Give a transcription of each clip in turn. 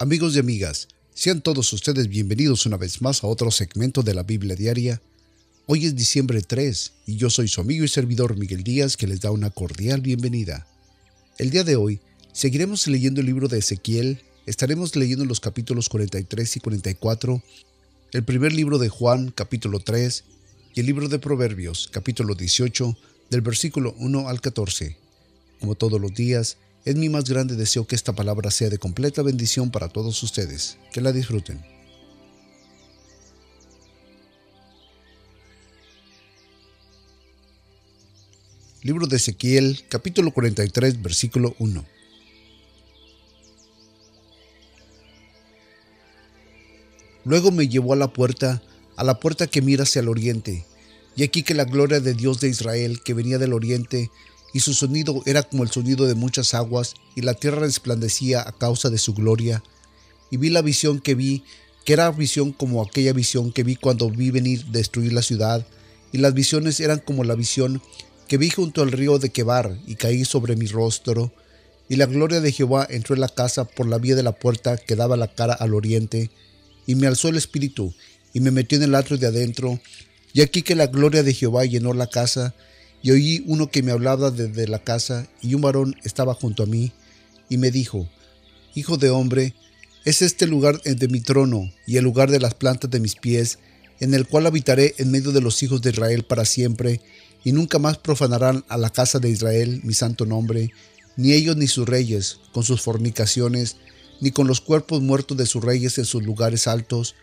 Amigos y amigas, sean todos ustedes bienvenidos una vez más a otro segmento de la Biblia Diaria. Hoy es diciembre 3 y yo soy su amigo y servidor Miguel Díaz que les da una cordial bienvenida. El día de hoy seguiremos leyendo el libro de Ezequiel, estaremos leyendo los capítulos 43 y 44, el primer libro de Juan capítulo 3 y el libro de Proverbios capítulo 18 del versículo 1 al 14. Como todos los días, es mi más grande deseo que esta palabra sea de completa bendición para todos ustedes. Que la disfruten. Libro de Ezequiel, capítulo 43, versículo 1. Luego me llevó a la puerta, a la puerta que mira hacia el oriente, y aquí que la gloria de Dios de Israel, que venía del oriente, y su sonido era como el sonido de muchas aguas, y la tierra resplandecía a causa de su gloria. Y vi la visión que vi, que era visión como aquella visión que vi cuando vi venir destruir la ciudad, y las visiones eran como la visión que vi junto al río de Quebar, y caí sobre mi rostro, y la gloria de Jehová entró en la casa por la vía de la puerta que daba la cara al oriente, y me alzó el espíritu, y me metió en el atrio de adentro, y aquí que la gloria de Jehová llenó la casa, y oí uno que me hablaba desde la casa, y un varón estaba junto a mí, y me dijo, Hijo de hombre, es este lugar de mi trono, y el lugar de las plantas de mis pies, en el cual habitaré en medio de los hijos de Israel para siempre, y nunca más profanarán a la casa de Israel mi santo nombre, ni ellos ni sus reyes, con sus fornicaciones, ni con los cuerpos muertos de sus reyes en sus lugares altos,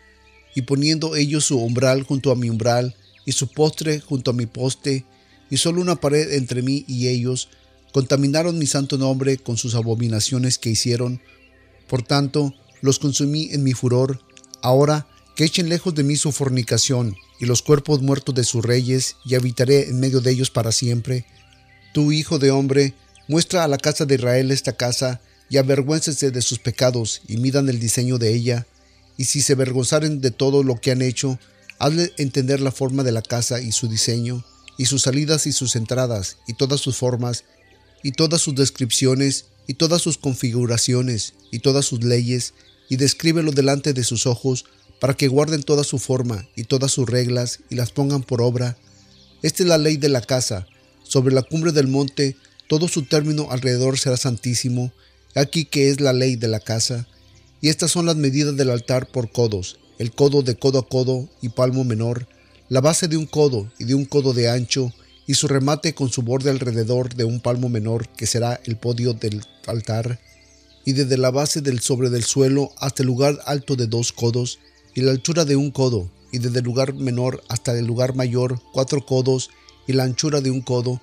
y poniendo ellos su umbral junto a mi umbral, y su postre junto a mi poste, y solo una pared entre mí y ellos, contaminaron mi santo nombre con sus abominaciones que hicieron. Por tanto, los consumí en mi furor. Ahora, que echen lejos de mí su fornicación y los cuerpos muertos de sus reyes, y habitaré en medio de ellos para siempre. Tú, hijo de hombre, muestra a la casa de Israel esta casa, y avergüéncese de sus pecados, y midan el diseño de ella. Y si se avergonzaren de todo lo que han hecho, hazle entender la forma de la casa y su diseño y sus salidas y sus entradas, y todas sus formas, y todas sus descripciones, y todas sus configuraciones, y todas sus leyes, y descríbelo delante de sus ojos, para que guarden toda su forma, y todas sus reglas, y las pongan por obra. Esta es la ley de la casa. Sobre la cumbre del monte, todo su término alrededor será santísimo. Aquí que es la ley de la casa. Y estas son las medidas del altar por codos, el codo de codo a codo y palmo menor, la base de un codo y de un codo de ancho, y su remate con su borde alrededor de un palmo menor, que será el podio del altar, y desde la base del sobre del suelo hasta el lugar alto de dos codos, y la altura de un codo, y desde el lugar menor hasta el lugar mayor cuatro codos, y la anchura de un codo,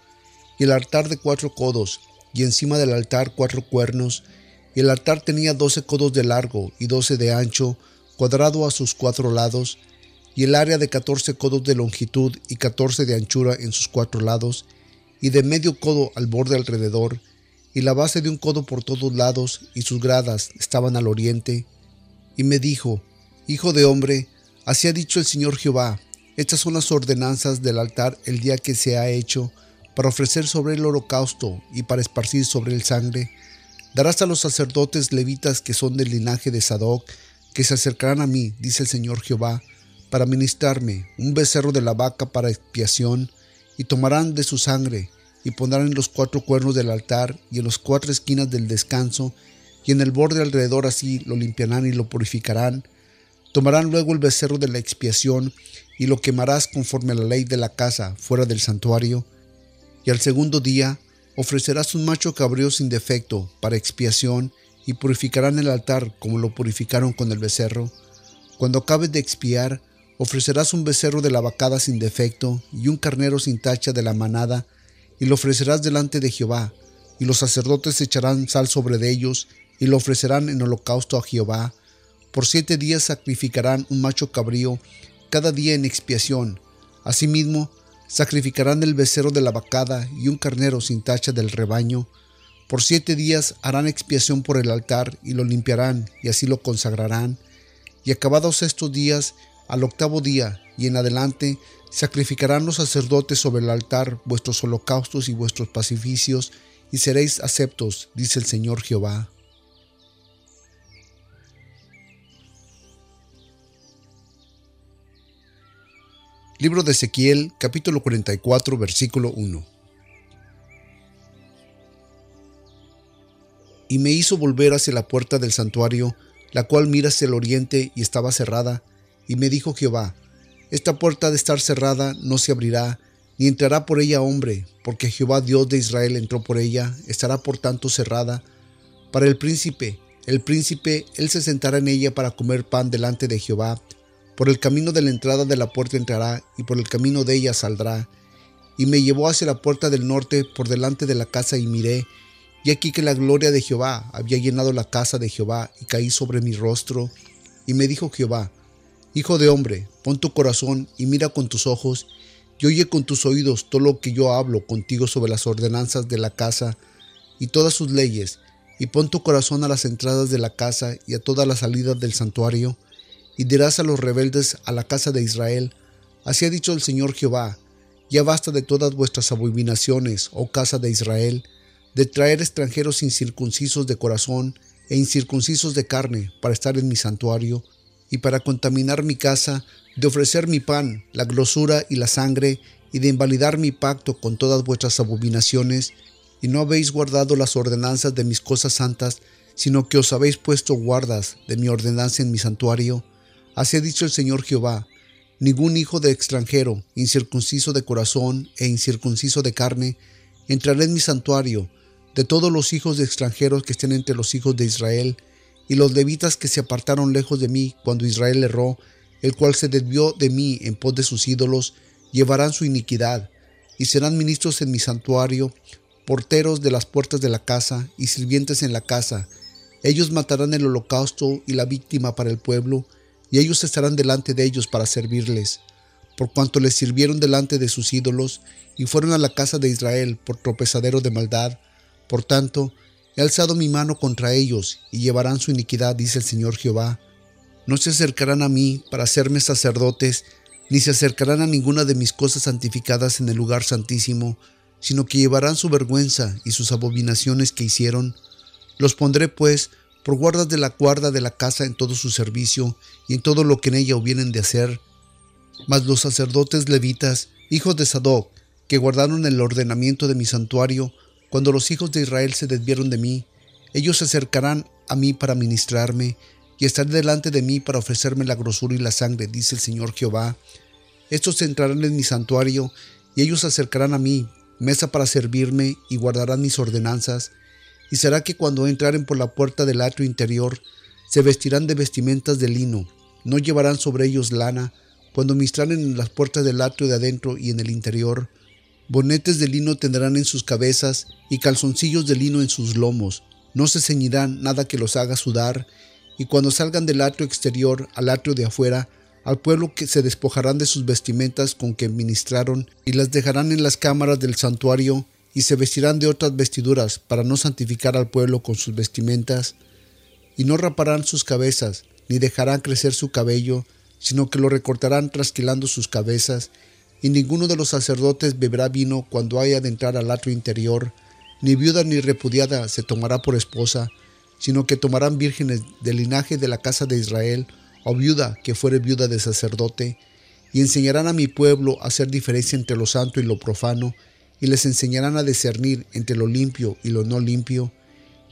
y el altar de cuatro codos, y encima del altar cuatro cuernos, y el altar tenía doce codos de largo y doce de ancho, cuadrado a sus cuatro lados, y el área de 14 codos de longitud y 14 de anchura en sus cuatro lados, y de medio codo al borde alrededor, y la base de un codo por todos lados, y sus gradas estaban al oriente. Y me dijo, Hijo de hombre, así ha dicho el Señor Jehová, estas son las ordenanzas del altar el día que se ha hecho, para ofrecer sobre el holocausto y para esparcir sobre el sangre. Darás a los sacerdotes levitas que son del linaje de Sadoc, que se acercarán a mí, dice el Señor Jehová, para ministrarme, un becerro de la vaca para expiación, y tomarán de su sangre, y pondrán en los cuatro cuernos del altar y en las cuatro esquinas del descanso, y en el borde alrededor así lo limpiarán y lo purificarán. Tomarán luego el becerro de la expiación, y lo quemarás conforme a la ley de la casa fuera del santuario, y al segundo día ofrecerás un macho cabrío sin defecto para expiación, y purificarán el altar como lo purificaron con el becerro. Cuando acabes de expiar, Ofrecerás un becerro de la vacada sin defecto y un carnero sin tacha de la manada, y lo ofrecerás delante de Jehová, y los sacerdotes echarán sal sobre de ellos, y lo ofrecerán en holocausto a Jehová. Por siete días sacrificarán un macho cabrío, cada día en expiación. Asimismo, sacrificarán el becerro de la vacada y un carnero sin tacha del rebaño. Por siete días harán expiación por el altar y lo limpiarán, y así lo consagrarán. Y acabados estos días, al octavo día y en adelante sacrificarán los sacerdotes sobre el altar vuestros holocaustos y vuestros pacificios, y seréis aceptos, dice el Señor Jehová. Libro de Ezequiel, capítulo 44, versículo 1. Y me hizo volver hacia la puerta del santuario, la cual mira hacia el oriente y estaba cerrada, y me dijo Jehová, esta puerta de estar cerrada, no se abrirá, ni entrará por ella hombre, porque Jehová Dios de Israel entró por ella, estará por tanto cerrada. Para el príncipe, el príncipe, él se sentará en ella para comer pan delante de Jehová. Por el camino de la entrada de la puerta entrará, y por el camino de ella saldrá. Y me llevó hacia la puerta del norte por delante de la casa y miré, y aquí que la gloria de Jehová había llenado la casa de Jehová, y caí sobre mi rostro. Y me dijo Jehová, Hijo de hombre, pon tu corazón y mira con tus ojos, y oye con tus oídos todo lo que yo hablo contigo sobre las ordenanzas de la casa y todas sus leyes, y pon tu corazón a las entradas de la casa y a todas las salidas del santuario, y dirás a los rebeldes a la casa de Israel, así ha dicho el Señor Jehová, ya basta de todas vuestras abominaciones, oh casa de Israel, de traer extranjeros incircuncisos de corazón e incircuncisos de carne para estar en mi santuario, y para contaminar mi casa, de ofrecer mi pan, la grosura y la sangre, y de invalidar mi pacto con todas vuestras abominaciones, y no habéis guardado las ordenanzas de mis cosas santas, sino que os habéis puesto guardas de mi ordenanza en mi santuario. Así ha dicho el Señor Jehová, ningún hijo de extranjero, incircunciso de corazón e incircunciso de carne, entrará en mi santuario, de todos los hijos de extranjeros que estén entre los hijos de Israel, y los levitas que se apartaron lejos de mí cuando Israel erró, el cual se desvió de mí en pos de sus ídolos, llevarán su iniquidad, y serán ministros en mi santuario, porteros de las puertas de la casa y sirvientes en la casa. Ellos matarán el holocausto y la víctima para el pueblo, y ellos estarán delante de ellos para servirles, por cuanto les sirvieron delante de sus ídolos, y fueron a la casa de Israel por tropezadero de maldad. Por tanto, He alzado mi mano contra ellos y llevarán su iniquidad, dice el Señor Jehová. No se acercarán a mí para hacerme sacerdotes, ni se acercarán a ninguna de mis cosas santificadas en el lugar santísimo, sino que llevarán su vergüenza y sus abominaciones que hicieron. Los pondré, pues, por guardas de la guarda de la casa en todo su servicio y en todo lo que en ella hubieren de hacer. Mas los sacerdotes levitas, hijos de Sadoc, que guardaron el ordenamiento de mi santuario, cuando los hijos de Israel se desvieron de mí, ellos se acercarán a mí para ministrarme y estaré delante de mí para ofrecerme la grosura y la sangre, dice el Señor Jehová. Estos entrarán en mi santuario y ellos se acercarán a mí, mesa para servirme y guardarán mis ordenanzas. Y será que cuando entraren por la puerta del atrio interior, se vestirán de vestimentas de lino, no llevarán sobre ellos lana, cuando ministraren en las puertas del atrio de adentro y en el interior, Bonetes de lino tendrán en sus cabezas y calzoncillos de lino en sus lomos. No se ceñirán nada que los haga sudar, y cuando salgan del atrio exterior al atrio de afuera, al pueblo se despojarán de sus vestimentas con que ministraron, y las dejarán en las cámaras del santuario, y se vestirán de otras vestiduras, para no santificar al pueblo con sus vestimentas, y no raparán sus cabezas, ni dejarán crecer su cabello, sino que lo recortarán trasquilando sus cabezas, y ninguno de los sacerdotes beberá vino cuando haya de entrar al atrio interior, ni viuda ni repudiada se tomará por esposa, sino que tomarán vírgenes del linaje de la casa de Israel, o viuda que fuere viuda de sacerdote, y enseñarán a mi pueblo a hacer diferencia entre lo santo y lo profano, y les enseñarán a discernir entre lo limpio y lo no limpio,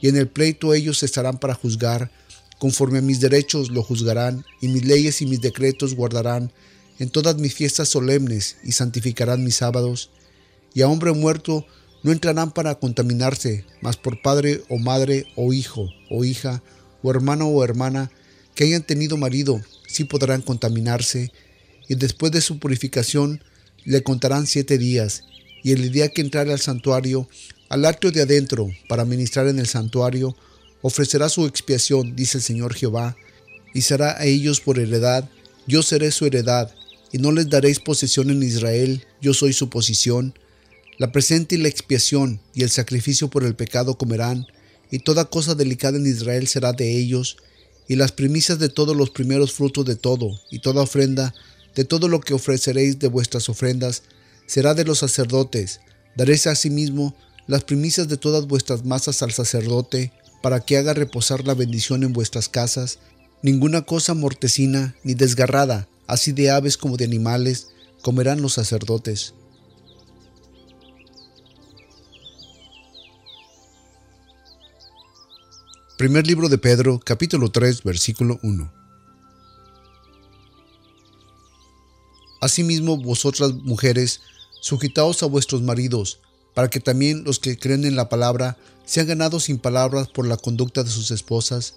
y en el pleito ellos estarán para juzgar, conforme a mis derechos lo juzgarán, y mis leyes y mis decretos guardarán, en todas mis fiestas solemnes y santificarán mis sábados, y a hombre muerto no entrarán para contaminarse, mas por padre o madre o hijo o hija o hermano o hermana que hayan tenido marido, sí podrán contaminarse, y después de su purificación le contarán siete días, y el día que entrare al santuario, al atrio de adentro, para ministrar en el santuario, ofrecerá su expiación, dice el Señor Jehová, y será a ellos por heredad, yo seré su heredad, y no les daréis posesión en Israel, yo soy su posición. La presente y la expiación y el sacrificio por el pecado comerán, y toda cosa delicada en Israel será de ellos, y las primicias de todos los primeros frutos de todo, y toda ofrenda, de todo lo que ofreceréis de vuestras ofrendas, será de los sacerdotes. Daréis asimismo las primicias de todas vuestras masas al sacerdote, para que haga reposar la bendición en vuestras casas. Ninguna cosa mortecina ni desgarrada, así de aves como de animales, comerán los sacerdotes. Primer libro de Pedro, capítulo 3, versículo 1. Asimismo, vosotras mujeres, sujetaos a vuestros maridos, para que también los que creen en la palabra sean ganados sin palabras por la conducta de sus esposas,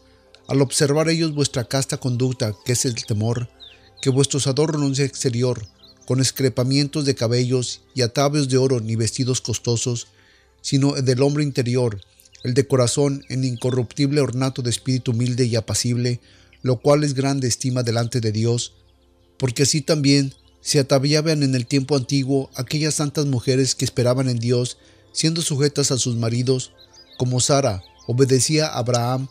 al observar ellos vuestra casta conducta, que es el temor, que vuestros adornos exterior, con escrepamientos de cabellos y atavios de oro ni vestidos costosos, sino del hombre interior, el de corazón en incorruptible ornato de espíritu humilde y apacible, lo cual es grande estima delante de Dios, porque así también se ataviaban en el tiempo antiguo aquellas santas mujeres que esperaban en Dios, siendo sujetas a sus maridos, como Sara obedecía a Abraham,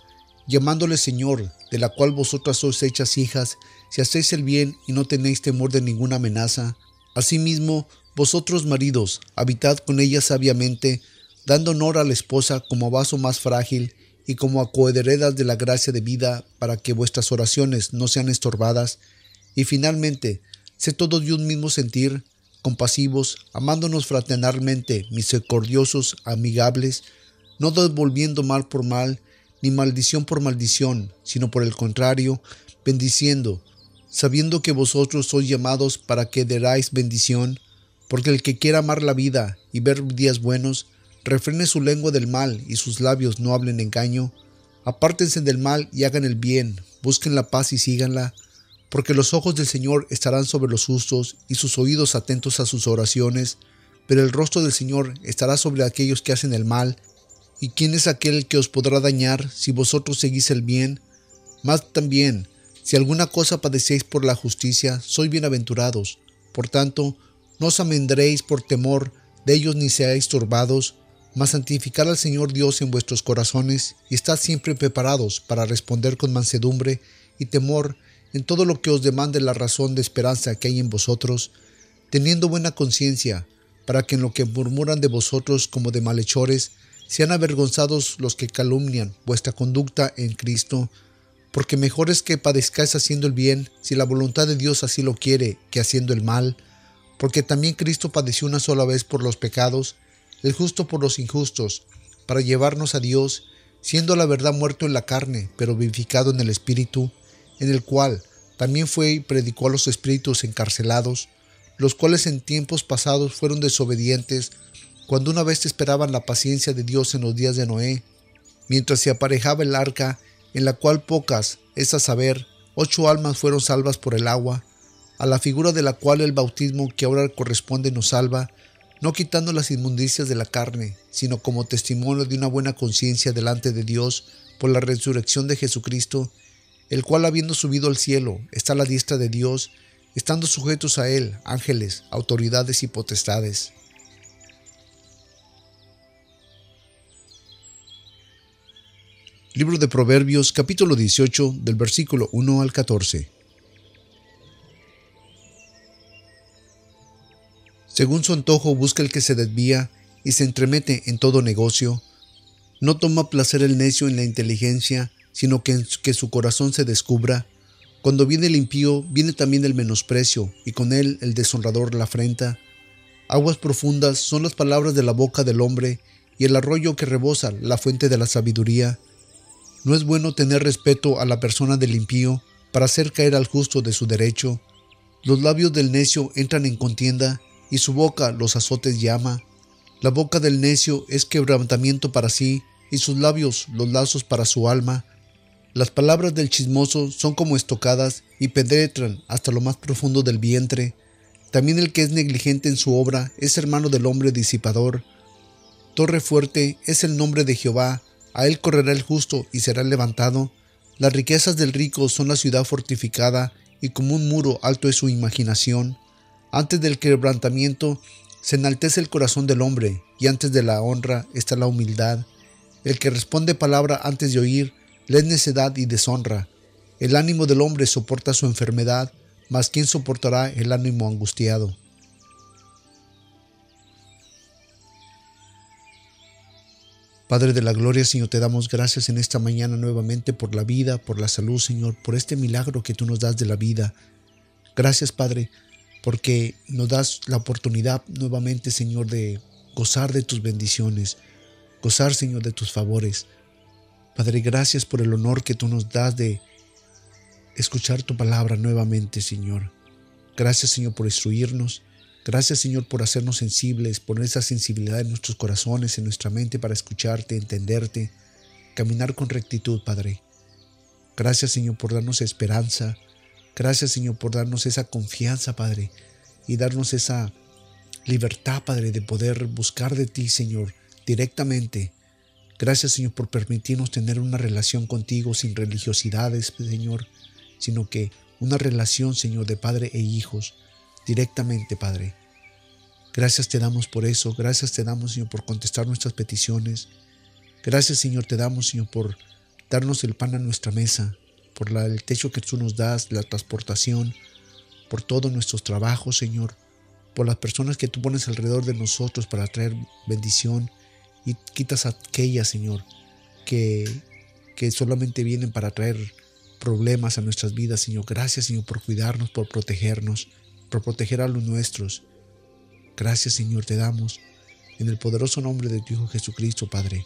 llamándole Señor, de la cual vosotras sois hechas hijas, si hacéis el bien y no tenéis temor de ninguna amenaza. Asimismo, vosotros maridos, habitad con ella sabiamente, dando honor a la esposa como vaso más frágil y como acoheredas de la gracia de vida, para que vuestras oraciones no sean estorbadas. Y finalmente, Sé todos de un mismo sentir, compasivos, amándonos fraternalmente, misericordiosos, amigables, no devolviendo mal por mal, ni maldición por maldición, sino por el contrario, bendiciendo, sabiendo que vosotros sois llamados para que deráis bendición, porque el que quiera amar la vida y ver días buenos, refrene su lengua del mal y sus labios no hablen engaño, apártense del mal y hagan el bien, busquen la paz y síganla, porque los ojos del Señor estarán sobre los justos y sus oídos atentos a sus oraciones, pero el rostro del Señor estará sobre aquellos que hacen el mal. ¿Y quién es aquel que os podrá dañar si vosotros seguís el bien? Más también, si alguna cosa padecéis por la justicia, sois bienaventurados. Por tanto, no os amendréis por temor de ellos ni seáis turbados, mas santificad al Señor Dios en vuestros corazones y estad siempre preparados para responder con mansedumbre y temor en todo lo que os demande la razón de esperanza que hay en vosotros, teniendo buena conciencia, para que en lo que murmuran de vosotros como de malhechores, sean avergonzados los que calumnian vuestra conducta en Cristo, porque mejor es que padezcáis haciendo el bien, si la voluntad de Dios así lo quiere, que haciendo el mal, porque también Cristo padeció una sola vez por los pecados, el justo por los injustos, para llevarnos a Dios, siendo la verdad muerto en la carne, pero vivificado en el Espíritu, en el cual también fue y predicó a los espíritus encarcelados, los cuales en tiempos pasados fueron desobedientes, cuando una vez esperaban la paciencia de Dios en los días de Noé, mientras se aparejaba el arca, en la cual pocas, es a saber, ocho almas fueron salvas por el agua, a la figura de la cual el bautismo que ahora corresponde nos salva, no quitando las inmundicias de la carne, sino como testimonio de una buena conciencia delante de Dios por la resurrección de Jesucristo, el cual habiendo subido al cielo está a la diestra de Dios, estando sujetos a él ángeles, autoridades y potestades. Libro de Proverbios capítulo 18 del versículo 1 al 14. Según su antojo busca el que se desvía y se entremete en todo negocio. No toma placer el necio en la inteligencia, sino que, que su corazón se descubra. Cuando viene el impío, viene también el menosprecio, y con él el deshonrador la afrenta. Aguas profundas son las palabras de la boca del hombre, y el arroyo que rebosa la fuente de la sabiduría. No es bueno tener respeto a la persona del impío para hacer caer al justo de su derecho. Los labios del necio entran en contienda, y su boca los azotes llama. La boca del necio es quebrantamiento para sí, y sus labios los lazos para su alma. Las palabras del chismoso son como estocadas y penetran hasta lo más profundo del vientre. También el que es negligente en su obra es hermano del hombre disipador. Torre fuerte es el nombre de Jehová, a él correrá el justo y será levantado. Las riquezas del rico son la ciudad fortificada, y como un muro alto es su imaginación. Antes del quebrantamiento se enaltece el corazón del hombre, y antes de la honra está la humildad. El que responde palabra antes de oír le es necedad y deshonra. El ánimo del hombre soporta su enfermedad, mas ¿quién soportará el ánimo angustiado? Padre de la Gloria, Señor, te damos gracias en esta mañana nuevamente por la vida, por la salud, Señor, por este milagro que tú nos das de la vida. Gracias, Padre, porque nos das la oportunidad nuevamente, Señor, de gozar de tus bendiciones, gozar, Señor, de tus favores. Padre, gracias por el honor que tú nos das de escuchar tu palabra nuevamente, Señor. Gracias, Señor, por instruirnos. Gracias, Señor, por hacernos sensibles, poner esa sensibilidad en nuestros corazones, en nuestra mente para escucharte, entenderte, caminar con rectitud, Padre. Gracias, Señor, por darnos esperanza. Gracias, Señor, por darnos esa confianza, Padre, y darnos esa libertad, Padre, de poder buscar de ti, Señor, directamente. Gracias, Señor, por permitirnos tener una relación contigo sin religiosidades, Señor, sino que una relación, Señor, de Padre e hijos, directamente, Padre. Gracias te damos por eso, gracias te damos, Señor, por contestar nuestras peticiones. Gracias, Señor, te damos, Señor, por darnos el pan a nuestra mesa, por el techo que tú nos das, la transportación, por todos nuestros trabajos, Señor, por las personas que tú pones alrededor de nosotros para traer bendición y quitas aquellas, Señor, que, que solamente vienen para traer problemas a nuestras vidas, Señor. Gracias, Señor, por cuidarnos, por protegernos, por proteger a los nuestros. Gracias, Señor, te damos en el poderoso nombre de tu Hijo Jesucristo, Padre.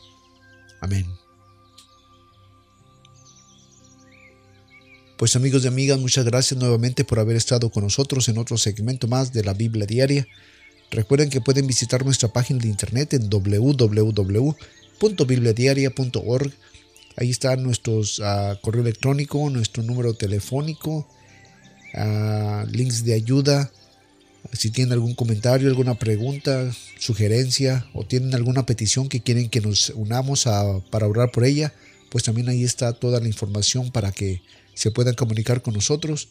Amén. Pues amigos y amigas, muchas gracias nuevamente por haber estado con nosotros en otro segmento más de la Biblia Diaria. Recuerden que pueden visitar nuestra página de internet en www.bibliadiaria.org. Ahí está nuestro uh, correo electrónico, nuestro número telefónico, links de ayuda. Si tienen algún comentario, alguna pregunta, sugerencia o tienen alguna petición que quieren que nos unamos a, para orar por ella, pues también ahí está toda la información para que se puedan comunicar con nosotros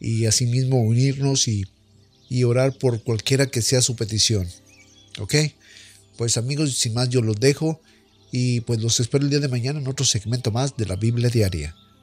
y asimismo unirnos y, y orar por cualquiera que sea su petición. ¿Ok? Pues amigos, sin más yo los dejo y pues los espero el día de mañana en otro segmento más de la Biblia Diaria.